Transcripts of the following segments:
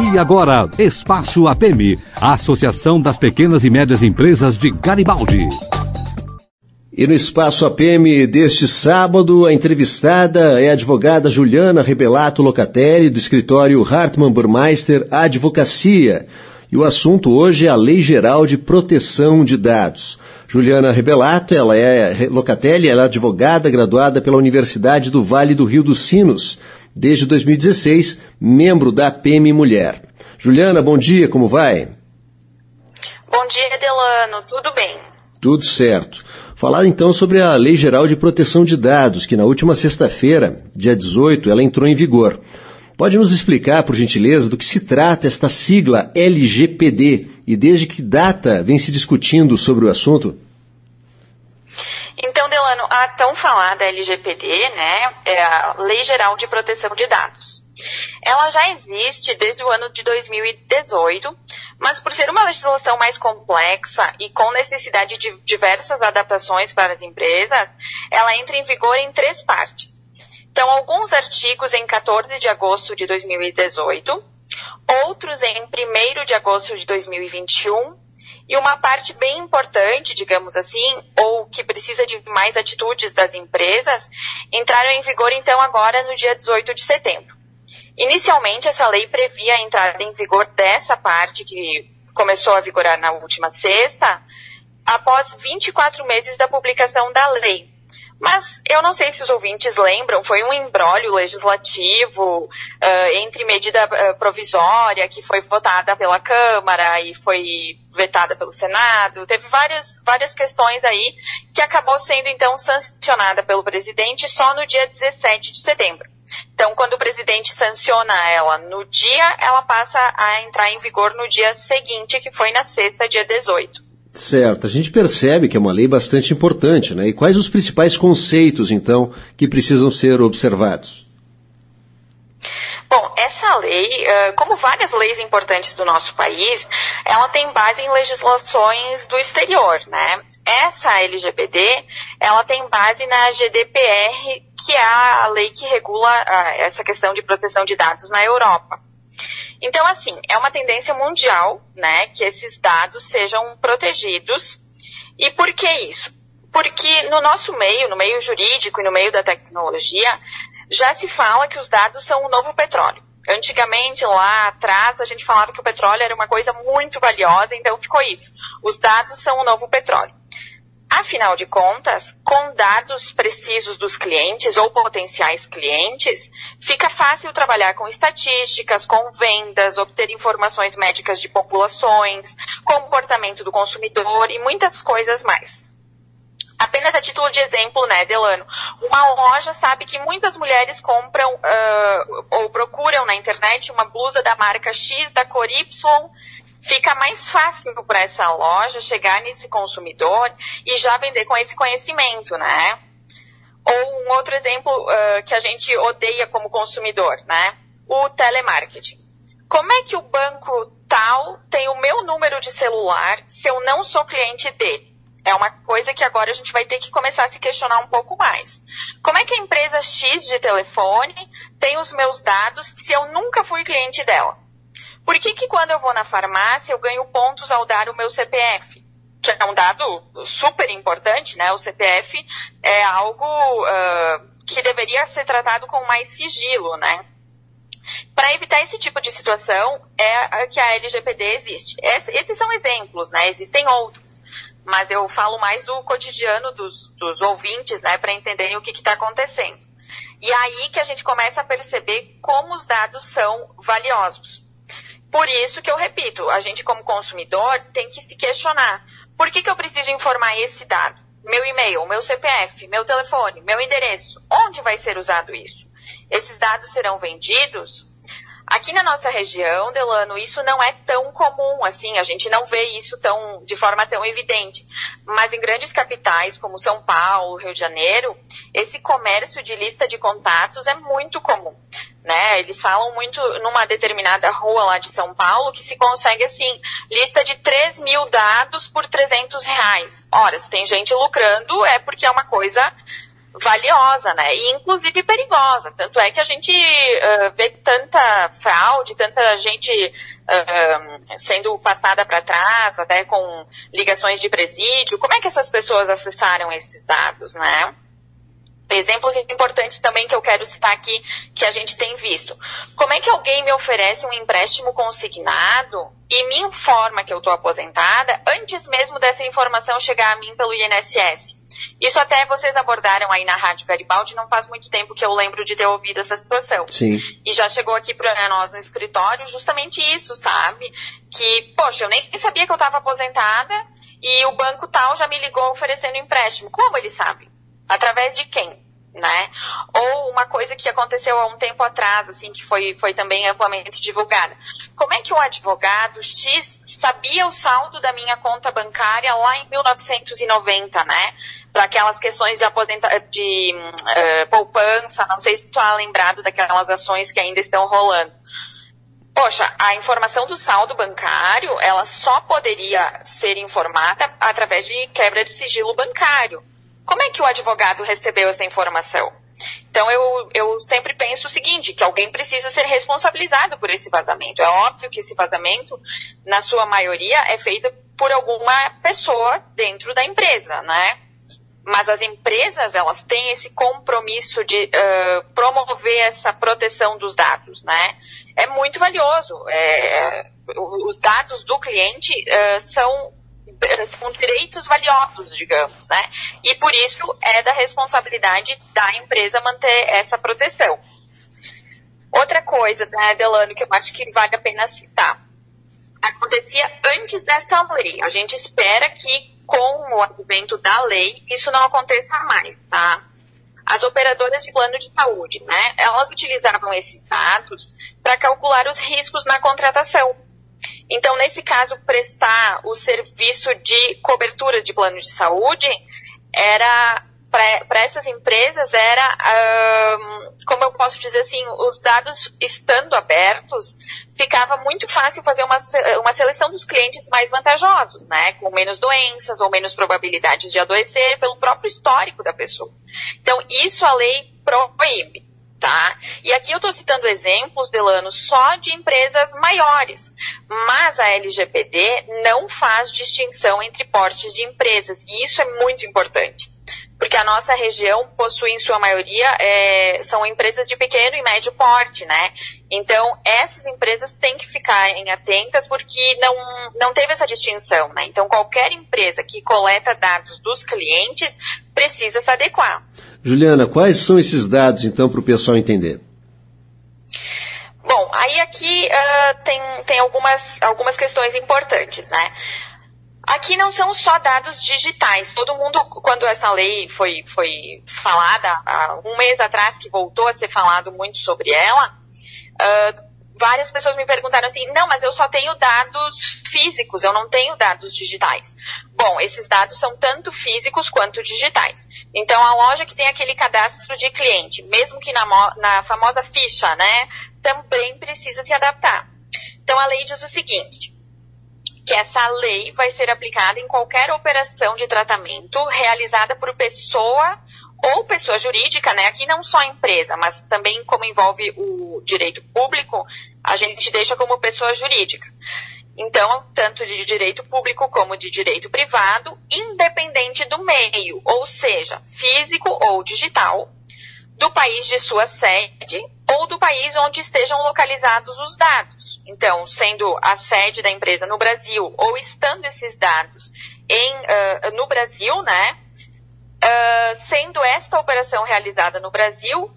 E agora, Espaço APM, a Associação das Pequenas e Médias Empresas de Garibaldi. E no Espaço APM deste sábado, a entrevistada é a advogada Juliana Rebelato Locatelli, do escritório Hartmann Burmeister Advocacia. E o assunto hoje é a Lei Geral de Proteção de Dados. Juliana Rebelato, ela é Locatelli, ela é advogada graduada pela Universidade do Vale do Rio dos Sinos desde 2016, membro da PM Mulher. Juliana, bom dia, como vai? Bom dia, Delano, tudo bem? Tudo certo. Falar então sobre a Lei Geral de Proteção de Dados, que na última sexta-feira, dia 18, ela entrou em vigor. Pode nos explicar, por gentileza, do que se trata esta sigla LGPD e desde que data vem se discutindo sobre o assunto? Delano, a tão falada LGPD, né, é a Lei Geral de Proteção de Dados. Ela já existe desde o ano de 2018, mas por ser uma legislação mais complexa e com necessidade de diversas adaptações para as empresas, ela entra em vigor em três partes. Então, alguns artigos em 14 de agosto de 2018, outros em 1 de agosto de 2021 e uma parte bem importante, digamos assim, ou que precisa de mais atitudes das empresas, entraram em vigor então agora no dia 18 de setembro. Inicialmente, essa lei previa a entrada em vigor dessa parte que começou a vigorar na última sexta, após 24 meses da publicação da lei. Mas eu não sei se os ouvintes lembram, foi um embrólio legislativo uh, entre medida uh, provisória que foi votada pela Câmara e foi vetada pelo Senado. Teve várias, várias questões aí que acabou sendo então sancionada pelo presidente só no dia 17 de setembro. Então, quando o presidente sanciona ela no dia, ela passa a entrar em vigor no dia seguinte, que foi na sexta, dia 18. Certo, a gente percebe que é uma lei bastante importante, né? E quais os principais conceitos, então, que precisam ser observados? Bom, essa lei, como várias leis importantes do nosso país, ela tem base em legislações do exterior, né? Essa LGPD, ela tem base na GDPR, que é a lei que regula essa questão de proteção de dados na Europa. Então, assim, é uma tendência mundial, né, que esses dados sejam protegidos. E por que isso? Porque no nosso meio, no meio jurídico e no meio da tecnologia, já se fala que os dados são o novo petróleo. Antigamente, lá atrás, a gente falava que o petróleo era uma coisa muito valiosa, então ficou isso. Os dados são o novo petróleo. Afinal de contas, com dados precisos dos clientes ou potenciais clientes, fica fácil trabalhar com estatísticas, com vendas, obter informações médicas de populações, comportamento do consumidor e muitas coisas mais. Apenas a título de exemplo, né, Delano? Uma loja sabe que muitas mulheres compram uh, ou procuram na internet uma blusa da marca X da cor Y fica mais fácil para essa loja chegar nesse consumidor e já vender com esse conhecimento, né? Ou um outro exemplo uh, que a gente odeia como consumidor, né? O telemarketing. Como é que o banco tal tem o meu número de celular se eu não sou cliente dele? É uma coisa que agora a gente vai ter que começar a se questionar um pouco mais. Como é que a empresa X de telefone tem os meus dados se eu nunca fui cliente dela? Por que, que quando eu vou na farmácia eu ganho pontos ao dar o meu CPF? Que é um dado super importante, né? O CPF é algo uh, que deveria ser tratado com mais sigilo, né? Para evitar esse tipo de situação é que a LGPD existe. Esses são exemplos, né? Existem outros. Mas eu falo mais do cotidiano dos, dos ouvintes, né? Para entenderem o que está acontecendo. E aí que a gente começa a perceber como os dados são valiosos. Por isso que eu repito, a gente como consumidor tem que se questionar. Por que, que eu preciso informar esse dado? Meu e-mail, meu CPF, meu telefone, meu endereço. Onde vai ser usado isso? Esses dados serão vendidos? Aqui na nossa região, Delano, isso não é tão comum assim, a gente não vê isso tão, de forma tão evidente. Mas em grandes capitais, como São Paulo, Rio de Janeiro, esse comércio de lista de contatos é muito comum né? Eles falam muito numa determinada rua lá de São Paulo que se consegue, assim, lista de 3 mil dados por 300 reais. Ora, se tem gente lucrando, é porque é uma coisa valiosa, né? E inclusive perigosa. Tanto é que a gente uh, vê tanta fraude, tanta gente uh, sendo passada para trás, até com ligações de presídio. Como é que essas pessoas acessaram esses dados, né? Exemplos importantes também que eu quero citar aqui, que a gente tem visto. Como é que alguém me oferece um empréstimo consignado e me informa que eu estou aposentada antes mesmo dessa informação chegar a mim pelo INSS? Isso até vocês abordaram aí na Rádio Garibaldi, não faz muito tempo que eu lembro de ter ouvido essa situação. Sim. E já chegou aqui para nós no escritório justamente isso, sabe? Que, poxa, eu nem sabia que eu estava aposentada e o banco tal já me ligou oferecendo empréstimo. Como ele sabe? Através de quem? Né? Ou uma coisa que aconteceu há um tempo atrás, assim, que foi, foi também amplamente divulgada. Como é que o advogado X sabia o saldo da minha conta bancária lá em 1990, né? Para aquelas questões de aposenta de uh, poupança, não sei se tu está lembrado daquelas ações que ainda estão rolando. Poxa, a informação do saldo bancário, ela só poderia ser informada através de quebra de sigilo bancário. Como é que o advogado recebeu essa informação? Então eu, eu sempre penso o seguinte, que alguém precisa ser responsabilizado por esse vazamento. É óbvio que esse vazamento, na sua maioria, é feito por alguma pessoa dentro da empresa, né? Mas as empresas, elas têm esse compromisso de uh, promover essa proteção dos dados, né? É muito valioso. É, os dados do cliente uh, são são direitos valiosos, digamos, né? E por isso é da responsabilidade da empresa manter essa proteção. Outra coisa, né, Delano, que eu acho que vale a pena citar. Acontecia antes dessa lei. A gente espera que com o advento da lei isso não aconteça mais, tá? As operadoras de plano de saúde, né? Elas utilizavam esses dados para calcular os riscos na contratação então, nesse caso, prestar o serviço de cobertura de plano de saúde era para essas empresas era, como eu posso dizer assim, os dados estando abertos, ficava muito fácil fazer uma, uma seleção dos clientes mais vantajosos, né? Com menos doenças ou menos probabilidades de adoecer pelo próprio histórico da pessoa. Então, isso a lei proíbe tá? E aqui eu estou citando exemplos, Delano, só de empresas maiores, mas a LGPD não faz distinção entre portes de empresas, e isso é muito importante. Porque a nossa região possui, em sua maioria, é, são empresas de pequeno e médio porte, né? Então, essas empresas têm que ficarem atentas porque não, não teve essa distinção, né? Então, qualquer empresa que coleta dados dos clientes precisa se adequar. Juliana, quais são esses dados, então, para o pessoal entender? Bom, aí aqui uh, tem, tem algumas, algumas questões importantes, né? Aqui não são só dados digitais. Todo mundo, quando essa lei foi, foi falada, há um mês atrás, que voltou a ser falado muito sobre ela, uh, várias pessoas me perguntaram assim, não, mas eu só tenho dados físicos, eu não tenho dados digitais. Bom, esses dados são tanto físicos quanto digitais. Então, a loja que tem aquele cadastro de cliente, mesmo que na, na famosa ficha, né, também precisa se adaptar. Então, a lei diz o seguinte, que essa lei vai ser aplicada em qualquer operação de tratamento realizada por pessoa ou pessoa jurídica, né? Aqui não só empresa, mas também como envolve o direito público, a gente deixa como pessoa jurídica. Então, tanto de direito público como de direito privado, independente do meio, ou seja, físico ou digital, do país de sua sede ou do país onde estejam localizados os dados. Então, sendo a sede da empresa no Brasil ou estando esses dados em, uh, no Brasil, né? Uh, sendo esta operação realizada no Brasil,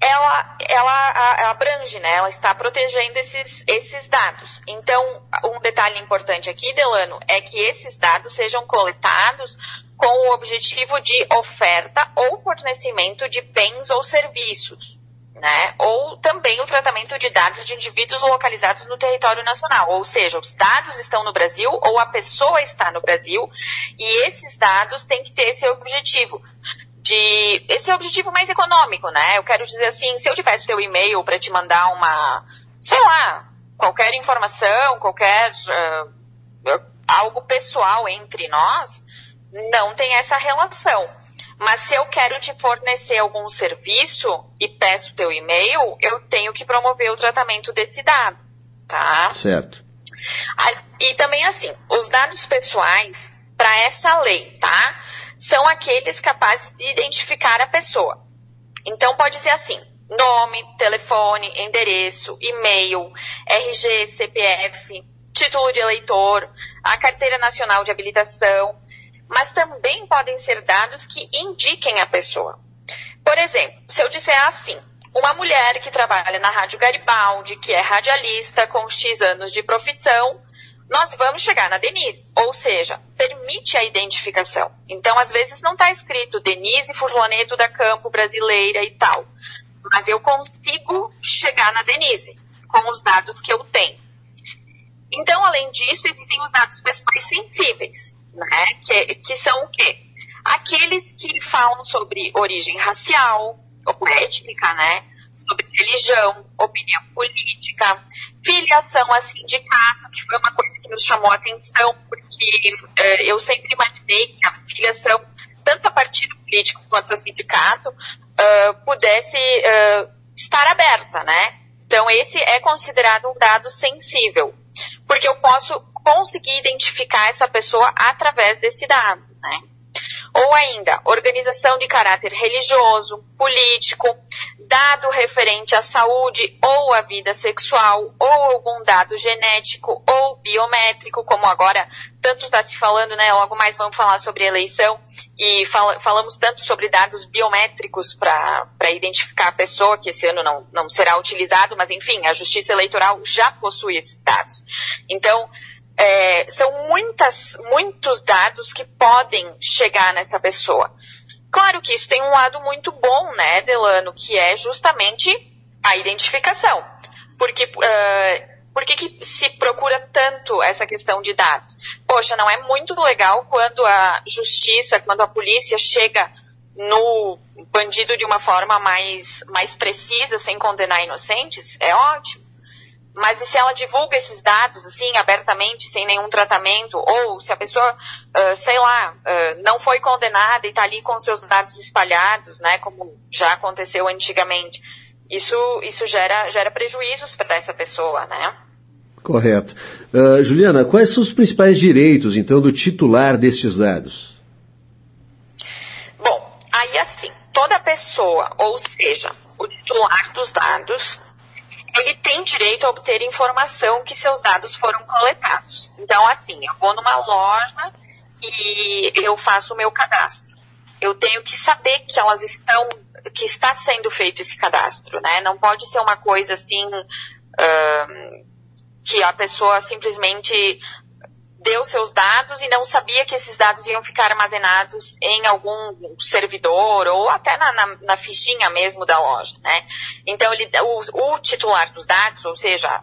ela, ela abrange, né? Ela está protegendo esses, esses dados. Então, um detalhe importante aqui, Delano, é que esses dados sejam coletados com o objetivo de oferta ou fornecimento de bens ou serviços. Né? Ou também o tratamento de dados de indivíduos localizados no território nacional. Ou seja, os dados estão no Brasil ou a pessoa está no Brasil e esses dados têm que ter esse objetivo de esse objetivo mais econômico, né? Eu quero dizer assim, se eu peço teu e-mail para te mandar uma, sei lá, qualquer informação, qualquer uh, algo pessoal entre nós, não tem essa relação. Mas se eu quero te fornecer algum serviço e peço teu e-mail, eu tenho que promover o tratamento desse dado, tá? Certo. E também assim, os dados pessoais para essa lei, tá? São aqueles capazes de identificar a pessoa. Então pode ser assim: nome, telefone, endereço, e-mail, RG, CPF, título de eleitor, a carteira nacional de habilitação, mas também podem ser dados que indiquem a pessoa. Por exemplo, se eu disser assim, uma mulher que trabalha na Rádio Garibaldi, que é radialista com X anos de profissão, nós vamos chegar na Denise. Ou seja, permite a identificação. Então, às vezes não está escrito Denise Furlaneto da Campo Brasileira e tal. Mas eu consigo chegar na Denise com os dados que eu tenho. Então, além disso, existem os dados pessoais sensíveis, né? Que, que são o quê? Aqueles que falam sobre origem racial ou étnica, né? Sobre religião, opinião política, filiação a sindicato, que foi uma coisa que nos chamou a atenção, porque eh, eu sempre imaginei que a filiação, tanto a partido político quanto a sindicato, uh, pudesse uh, estar aberta, né? Então, esse é considerado um dado sensível porque eu posso conseguir identificar essa pessoa através desse dado, né? Ou ainda, organização de caráter religioso, político, dado referente à saúde ou à vida sexual, ou algum dado genético ou biométrico, como agora tanto está se falando, né? Logo mais vamos falar sobre eleição e fal falamos tanto sobre dados biométricos para identificar a pessoa, que esse ano não, não será utilizado, mas enfim, a Justiça Eleitoral já possui esses dados. Então, é, são muitas, muitos dados que podem chegar nessa pessoa. Claro que isso tem um lado muito bom, né, Delano, que é justamente a identificação. Porque, uh, por que, se procura tanto essa questão de dados? Poxa, não é muito legal quando a justiça, quando a polícia chega no bandido de uma forma mais, mais precisa, sem condenar inocentes? É ótimo. Mas e se ela divulga esses dados, assim, abertamente, sem nenhum tratamento, ou se a pessoa, uh, sei lá, uh, não foi condenada e está ali com seus dados espalhados, né, como já aconteceu antigamente, isso, isso gera, gera prejuízos para essa pessoa, né? Correto. Uh, Juliana, quais são os principais direitos, então, do titular destes dados? Bom, aí assim, toda pessoa, ou seja, o titular dos dados, ele tem direito a obter informação que seus dados foram coletados. Então, assim, eu vou numa loja e eu faço o meu cadastro. Eu tenho que saber que elas estão, que está sendo feito esse cadastro, né? Não pode ser uma coisa assim que a pessoa simplesmente deu seus dados e não sabia que esses dados iam ficar armazenados em algum servidor ou até na, na, na fichinha mesmo da loja, né? Então, ele, o, o titular dos dados, ou seja,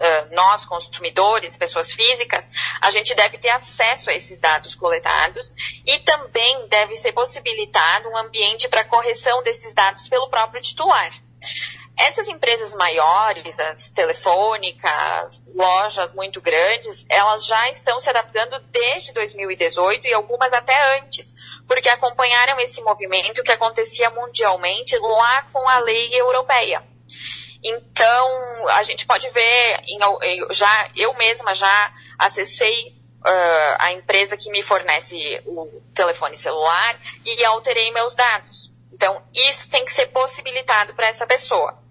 Uh, nós, consumidores, pessoas físicas, a gente deve ter acesso a esses dados coletados e também deve ser possibilitado um ambiente para correção desses dados pelo próprio titular. Essas empresas maiores, as telefônicas, lojas muito grandes, elas já estão se adaptando desde 2018 e algumas até antes, porque acompanharam esse movimento que acontecia mundialmente lá com a lei europeia. Então, a gente pode ver, já, eu mesma já acessei uh, a empresa que me fornece o telefone celular e alterei meus dados. Então, isso tem que ser possibilitado para essa pessoa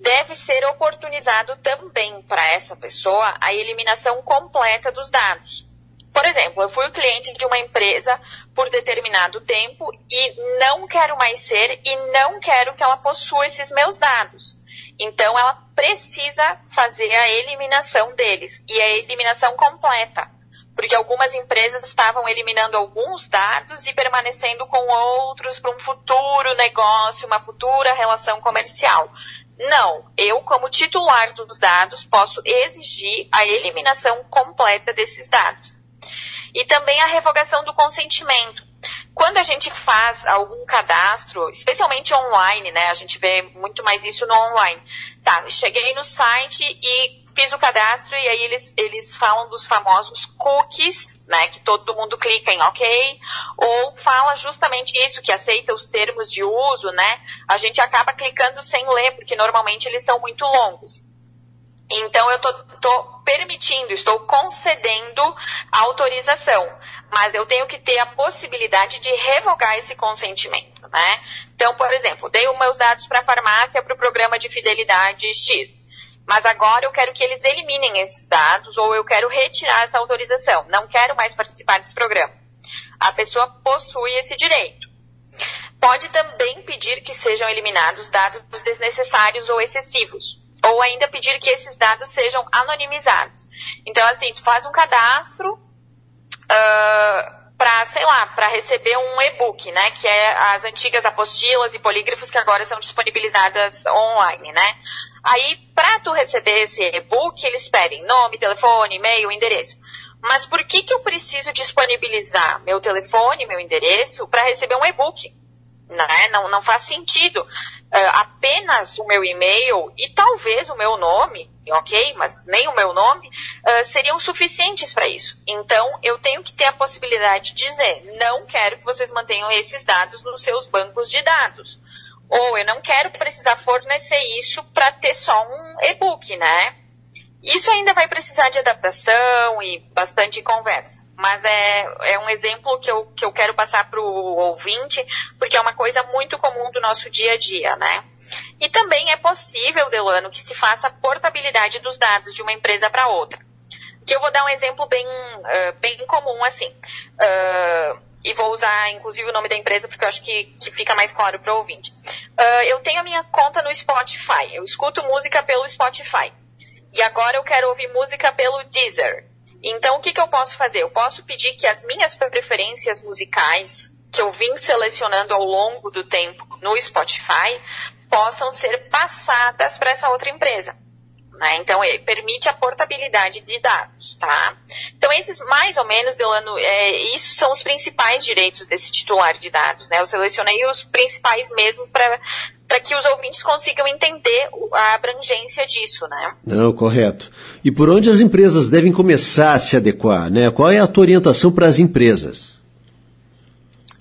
deve ser oportunizado também para essa pessoa a eliminação completa dos dados. Por exemplo, eu fui cliente de uma empresa por determinado tempo e não quero mais ser e não quero que ela possua esses meus dados. Então, ela precisa fazer a eliminação deles e a eliminação completa. Porque algumas empresas estavam eliminando alguns dados e permanecendo com outros para um futuro negócio, uma futura relação comercial. Não, eu, como titular dos dados, posso exigir a eliminação completa desses dados. E também a revogação do consentimento. Quando a gente faz algum cadastro, especialmente online, né? A gente vê muito mais isso no online. Tá, cheguei no site e fiz o cadastro e aí eles, eles falam dos famosos cookies, né, que todo mundo clica em OK, ou fala justamente isso, que aceita os termos de uso, né, a gente acaba clicando sem ler, porque normalmente eles são muito longos. Então eu tô, tô permitindo, estou concedendo a autorização, mas eu tenho que ter a possibilidade de revogar esse consentimento, né? Então, por exemplo, dei os meus dados para a farmácia para o programa de fidelidade X. Mas agora eu quero que eles eliminem esses dados ou eu quero retirar essa autorização. Não quero mais participar desse programa. A pessoa possui esse direito. Pode também pedir que sejam eliminados dados desnecessários ou excessivos ou ainda pedir que esses dados sejam anonimizados. Então, assim, tu faz um cadastro uh, para, sei lá, para receber um e-book, né, que é as antigas apostilas e polígrafos que agora são disponibilizadas online, né. Aí, para tu receber esse e-book, eles pedem nome, telefone, e-mail, endereço. Mas por que que eu preciso disponibilizar meu telefone, meu endereço para receber um e-book? Né? Não, não faz sentido uh, apenas o meu e-mail e talvez o meu nome, ok? Mas nem o meu nome uh, seriam suficientes para isso. Então eu tenho que ter a possibilidade de dizer, não quero que vocês mantenham esses dados nos seus bancos de dados. Ou eu não quero precisar fornecer isso para ter só um e-book, né? Isso ainda vai precisar de adaptação e bastante conversa mas é, é um exemplo que eu, que eu quero passar para o ouvinte, porque é uma coisa muito comum do nosso dia a dia, né? E também é possível, Delano, que se faça portabilidade dos dados de uma empresa para outra. Que eu vou dar um exemplo bem, uh, bem comum, assim. Uh, e vou usar, inclusive, o nome da empresa, porque eu acho que, que fica mais claro para o ouvinte. Uh, eu tenho a minha conta no Spotify. Eu escuto música pelo Spotify. E agora eu quero ouvir música pelo Deezer. Então, o que, que eu posso fazer? Eu posso pedir que as minhas preferências musicais, que eu vim selecionando ao longo do tempo no Spotify, possam ser passadas para essa outra empresa. Né? Então, ele permite a portabilidade de dados, tá? Então, esses, mais ou menos, Delano, é, isso são os principais direitos desse titular de dados, né? Eu selecionei os principais mesmo para para que os ouvintes consigam entender a abrangência disso, né? Não, correto. E por onde as empresas devem começar a se adequar, né? Qual é a tua orientação para as empresas?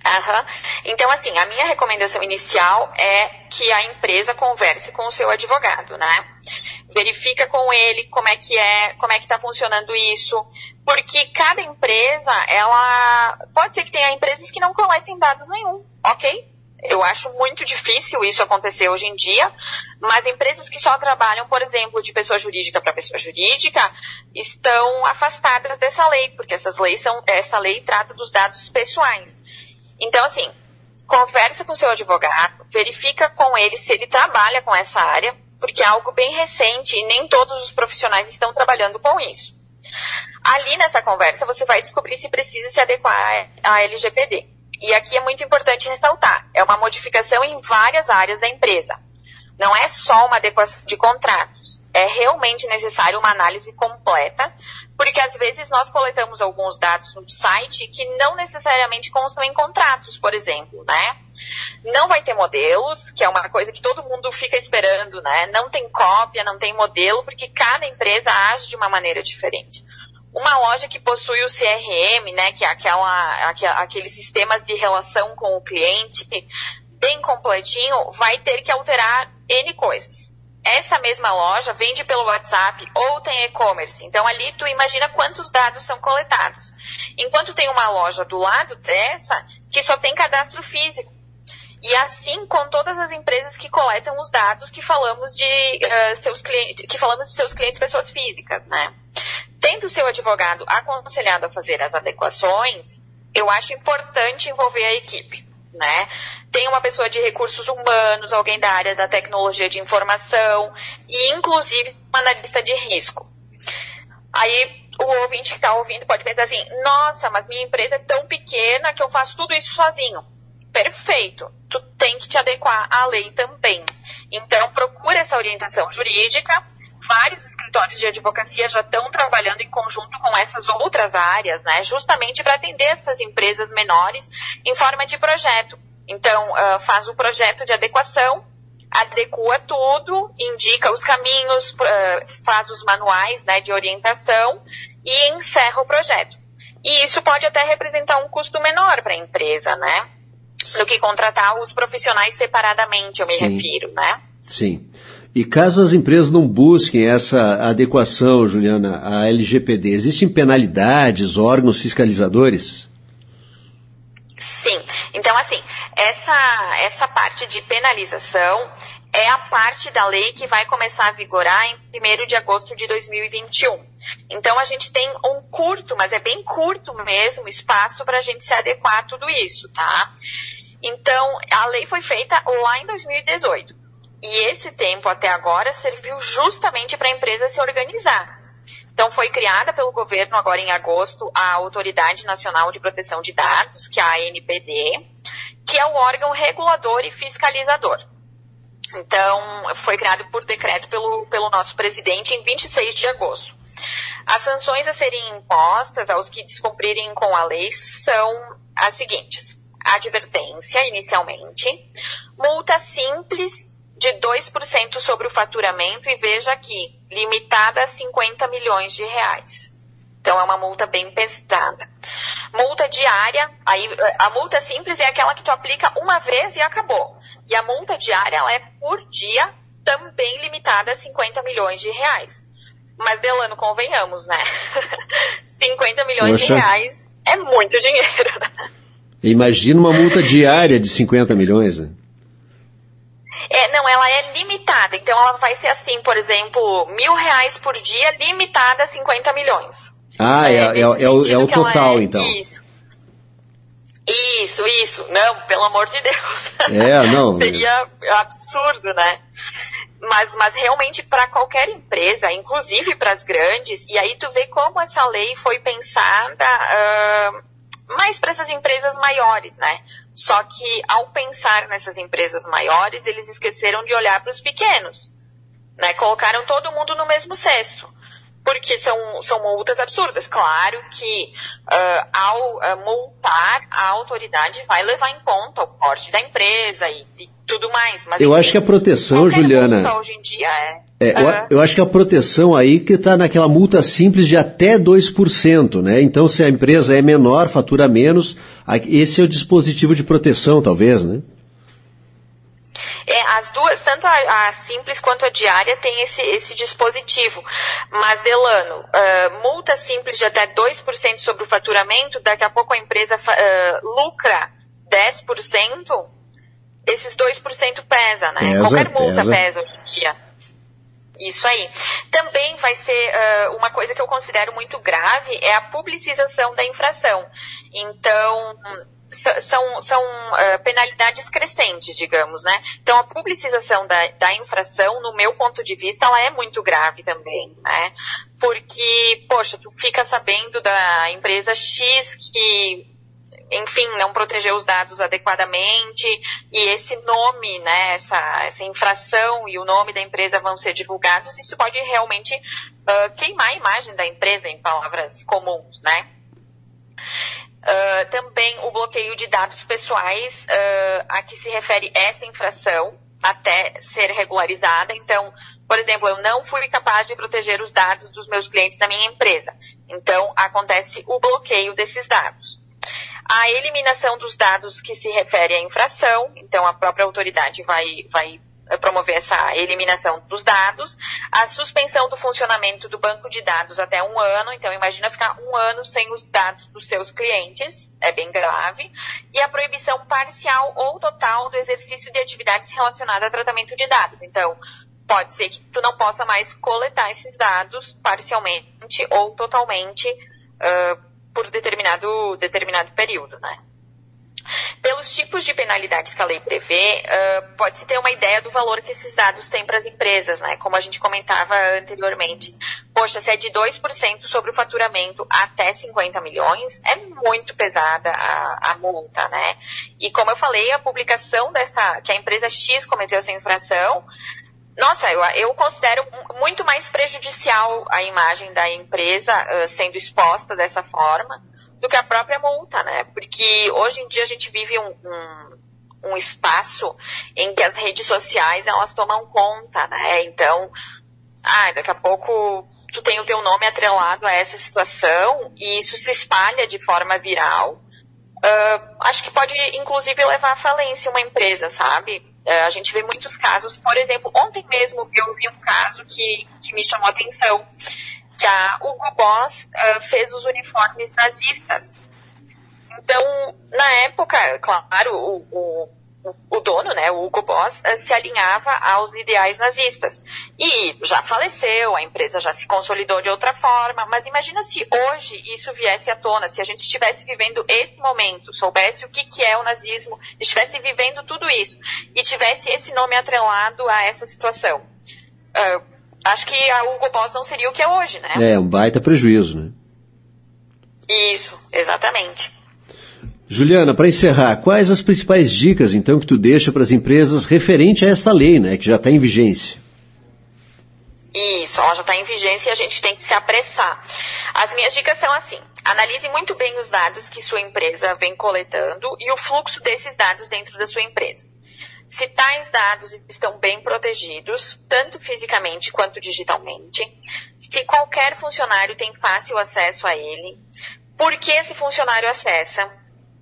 Aham. Então, assim, a minha recomendação inicial é que a empresa converse com o seu advogado, né? verifica com ele como é que é, como é que está funcionando isso, porque cada empresa, ela pode ser que tenha empresas que não coletem dados nenhum, ok? Eu acho muito difícil isso acontecer hoje em dia, mas empresas que só trabalham, por exemplo, de pessoa jurídica para pessoa jurídica, estão afastadas dessa lei, porque essas leis são, essa lei trata dos dados pessoais. Então, assim, conversa com seu advogado, verifica com ele se ele trabalha com essa área, porque é algo bem recente e nem todos os profissionais estão trabalhando com isso. Ali nessa conversa você vai descobrir se precisa se adequar à LGPD. E aqui é muito importante ressaltar, é uma modificação em várias áreas da empresa. Não é só uma adequação de contratos, é realmente necessário uma análise completa, porque às vezes nós coletamos alguns dados no site que não necessariamente constam em contratos, por exemplo, né? Não vai ter modelos, que é uma coisa que todo mundo fica esperando, né? Não tem cópia, não tem modelo, porque cada empresa age de uma maneira diferente. Uma loja que possui o CRM, né, que é aquela, aqueles sistemas de relação com o cliente, bem completinho, vai ter que alterar N coisas. Essa mesma loja vende pelo WhatsApp ou tem e-commerce. Então ali tu imagina quantos dados são coletados. Enquanto tem uma loja do lado dessa que só tem cadastro físico. E assim com todas as empresas que coletam os dados que falamos de uh, seus clientes, que falamos de seus clientes pessoas físicas, né? Tendo o seu advogado aconselhado a fazer as adequações, eu acho importante envolver a equipe. Né? Tem uma pessoa de recursos humanos, alguém da área da tecnologia de informação e, inclusive, um analista de risco. Aí o ouvinte que está ouvindo pode pensar assim: nossa, mas minha empresa é tão pequena que eu faço tudo isso sozinho. Perfeito. Tu tem que te adequar à lei também. Então, procura essa orientação jurídica vários escritórios de advocacia já estão trabalhando em conjunto com essas outras áreas, né, justamente para atender essas empresas menores em forma de projeto. Então, uh, faz o projeto de adequação, adequa tudo, indica os caminhos, faz os manuais né, de orientação e encerra o projeto. E isso pode até representar um custo menor para a empresa, né? Do que contratar os profissionais separadamente, eu me Sim. refiro, né? Sim. E caso as empresas não busquem essa adequação, Juliana, à LGPD, existem penalidades, órgãos fiscalizadores? Sim. Então, assim, essa, essa parte de penalização é a parte da lei que vai começar a vigorar em 1 de agosto de 2021. Então, a gente tem um curto, mas é bem curto mesmo, espaço para a gente se adequar a tudo isso, tá? Então, a lei foi feita lá em 2018. E esse tempo até agora serviu justamente para a empresa se organizar. Então, foi criada pelo governo, agora em agosto, a Autoridade Nacional de Proteção de Dados, que é a ANPD, que é o órgão regulador e fiscalizador. Então, foi criado por decreto pelo, pelo nosso presidente em 26 de agosto. As sanções a serem impostas aos que descumprirem com a lei são as seguintes: advertência, inicialmente, multa simples de 2% sobre o faturamento e veja aqui, limitada a 50 milhões de reais. Então é uma multa bem pesada. Multa diária, aí a multa simples é aquela que tu aplica uma vez e acabou. E a multa diária ela é por dia, também limitada a 50 milhões de reais. Mas Delano, convenhamos, né? 50 milhões Poxa. de reais é muito dinheiro. Imagina uma multa diária de 50 milhões, né? É, não, ela é limitada. Então ela vai ser assim, por exemplo, mil reais por dia, limitada a 50 milhões. Ah, é, é, é, é o, é o total, é, então. Isso. Isso, isso. Não, pelo amor de Deus. É, não. Seria absurdo, né? Mas, mas realmente para qualquer empresa, inclusive para as grandes, e aí tu vê como essa lei foi pensada uh, mais para essas empresas maiores, né? Só que ao pensar nessas empresas maiores, eles esqueceram de olhar para os pequenos, né? Colocaram todo mundo no mesmo cesto porque são, são multas absurdas. Claro que uh, ao uh, multar, a autoridade vai levar em conta o porte da empresa e, e tudo mais. Mas, eu enfim, acho que a proteção, Juliana. hoje em dia é. É uhum. eu, eu, acho que a proteção aí que está naquela multa simples de até 2%, né? Então, se a empresa é menor, fatura menos, esse é o dispositivo de proteção, talvez, né? É, as duas, tanto a, a, simples quanto a diária, tem esse, esse dispositivo. Mas, Delano, uh, multa simples de até 2% sobre o faturamento, daqui a pouco a empresa uh, lucra 10%, esses 2% pesa, né? Pesa, Qualquer multa pesa. pesa hoje em dia. Isso aí. Também vai ser uh, uma coisa que eu considero muito grave é a publicização da infração. Então, são, são uh, penalidades crescentes, digamos, né? Então, a publicização da, da infração, no meu ponto de vista, ela é muito grave também, né? Porque, poxa, tu fica sabendo da empresa X que enfim, não protegeu os dados adequadamente e esse nome, né, essa, essa infração e o nome da empresa vão ser divulgados, isso pode realmente uh, queimar a imagem da empresa em palavras comuns, né? Uh, também o bloqueio de dados pessoais uh, a que se refere essa infração até ser regularizada. Então, por exemplo, eu não fui capaz de proteger os dados dos meus clientes da minha empresa. Então, acontece o bloqueio desses dados. A eliminação dos dados que se refere à infração, então a própria autoridade vai, vai promover essa eliminação dos dados, a suspensão do funcionamento do banco de dados até um ano, então imagina ficar um ano sem os dados dos seus clientes, é bem grave, e a proibição parcial ou total do exercício de atividades relacionadas a tratamento de dados. Então, pode ser que tu não possa mais coletar esses dados parcialmente ou totalmente uh, por determinado, determinado período, né? Pelos tipos de penalidades que a lei prevê, uh, pode-se ter uma ideia do valor que esses dados têm para as empresas, né? Como a gente comentava anteriormente. Poxa, se é de 2% sobre o faturamento até 50 milhões, é muito pesada a, a multa, né? E como eu falei, a publicação dessa, que a empresa X cometeu essa infração, nossa, eu, eu, considero muito mais prejudicial a imagem da empresa uh, sendo exposta dessa forma do que a própria multa, né? Porque hoje em dia a gente vive um, um, um espaço em que as redes sociais elas tomam conta, né? Então, ah, daqui a pouco tu tem o teu nome atrelado a essa situação e isso se espalha de forma viral. Uh, acho que pode, inclusive, levar à falência uma empresa, sabe? Uh, a gente vê muitos casos, por exemplo, ontem mesmo eu vi um caso que, que me chamou a atenção, que a Hugo Boss uh, fez os uniformes nazistas. Então, na época, claro, o, o o dono, né, o Hugo Boss, eh, se alinhava aos ideais nazistas. E já faleceu, a empresa já se consolidou de outra forma, mas imagina se hoje isso viesse à tona, se a gente estivesse vivendo esse momento, soubesse o que, que é o nazismo, estivesse vivendo tudo isso e tivesse esse nome atrelado a essa situação. Uh, acho que a Hugo Boss não seria o que é hoje, né? É, um baita prejuízo, né? Isso, exatamente. Juliana, para encerrar, quais as principais dicas então que tu deixa para as empresas referente a essa lei, né, que já está em vigência? Isso, ela já está em vigência e a gente tem que se apressar. As minhas dicas são assim: analise muito bem os dados que sua empresa vem coletando e o fluxo desses dados dentro da sua empresa. Se tais dados estão bem protegidos, tanto fisicamente quanto digitalmente, se qualquer funcionário tem fácil acesso a ele, por que esse funcionário acessa,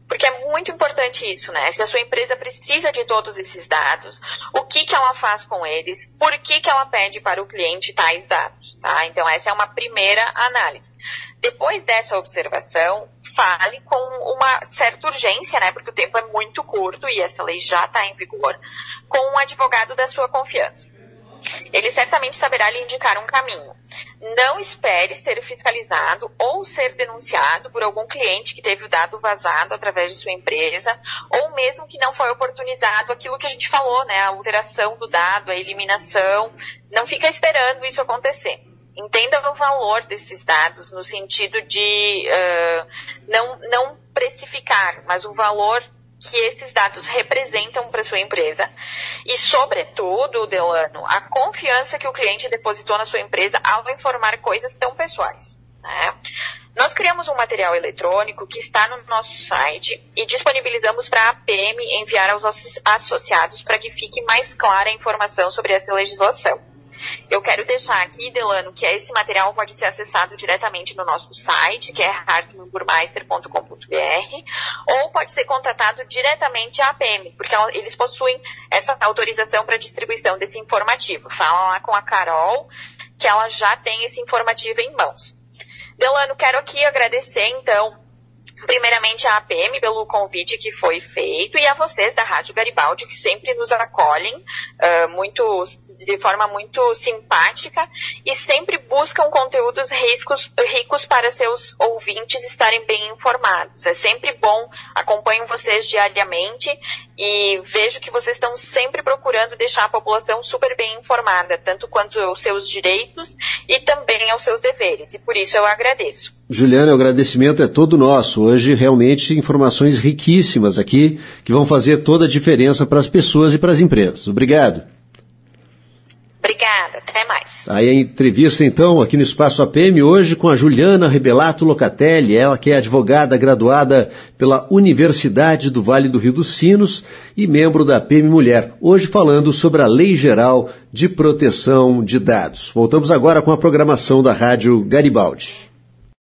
porque é muito importante isso, né? Se a sua empresa precisa de todos esses dados, o que, que ela faz com eles, por que, que ela pede para o cliente tais dados, tá? Então, essa é uma primeira análise. Depois dessa observação, fale com uma certa urgência, né? Porque o tempo é muito curto e essa lei já está em vigor, com um advogado da sua confiança. Ele certamente saberá lhe indicar um caminho. Não espere ser fiscalizado ou ser denunciado por algum cliente que teve o dado vazado através de sua empresa, ou mesmo que não foi oportunizado aquilo que a gente falou, né? A alteração do dado, a eliminação. Não fica esperando isso acontecer. Entenda o valor desses dados no sentido de uh, não, não precificar, mas o valor que esses dados representam para sua empresa e, sobretudo, Delano, a confiança que o cliente depositou na sua empresa ao informar coisas tão pessoais. Né? Nós criamos um material eletrônico que está no nosso site e disponibilizamos para a APM enviar aos associados para que fique mais clara a informação sobre essa legislação. Eu quero deixar aqui, Delano, que esse material pode ser acessado diretamente no nosso site, que é hartmanburmeister.com.br, ou pode ser contatado diretamente à APM, porque eles possuem essa autorização para distribuição desse informativo. Fala lá com a Carol, que ela já tem esse informativo em mãos. Delano, quero aqui agradecer, então, primeiramente a APM pelo convite que foi feito e a vocês da Rádio Garibaldi que sempre nos acolhem uh, muito, de forma muito simpática e sempre buscam conteúdos ricos, ricos para seus ouvintes estarem bem informados. É sempre bom, acompanho vocês diariamente e vejo que vocês estão sempre procurando deixar a população super bem informada, tanto quanto aos seus direitos e também aos seus deveres. E por isso eu agradeço. Juliana, o agradecimento é todo nosso. Hoje, realmente, informações riquíssimas aqui que vão fazer toda a diferença para as pessoas e para as empresas. Obrigado. Obrigada, até mais. Aí a entrevista, então, aqui no Espaço APM, hoje com a Juliana Rebelato Locatelli, ela que é advogada graduada pela Universidade do Vale do Rio dos Sinos e membro da APM Mulher, hoje falando sobre a Lei Geral de Proteção de Dados. Voltamos agora com a programação da Rádio Garibaldi.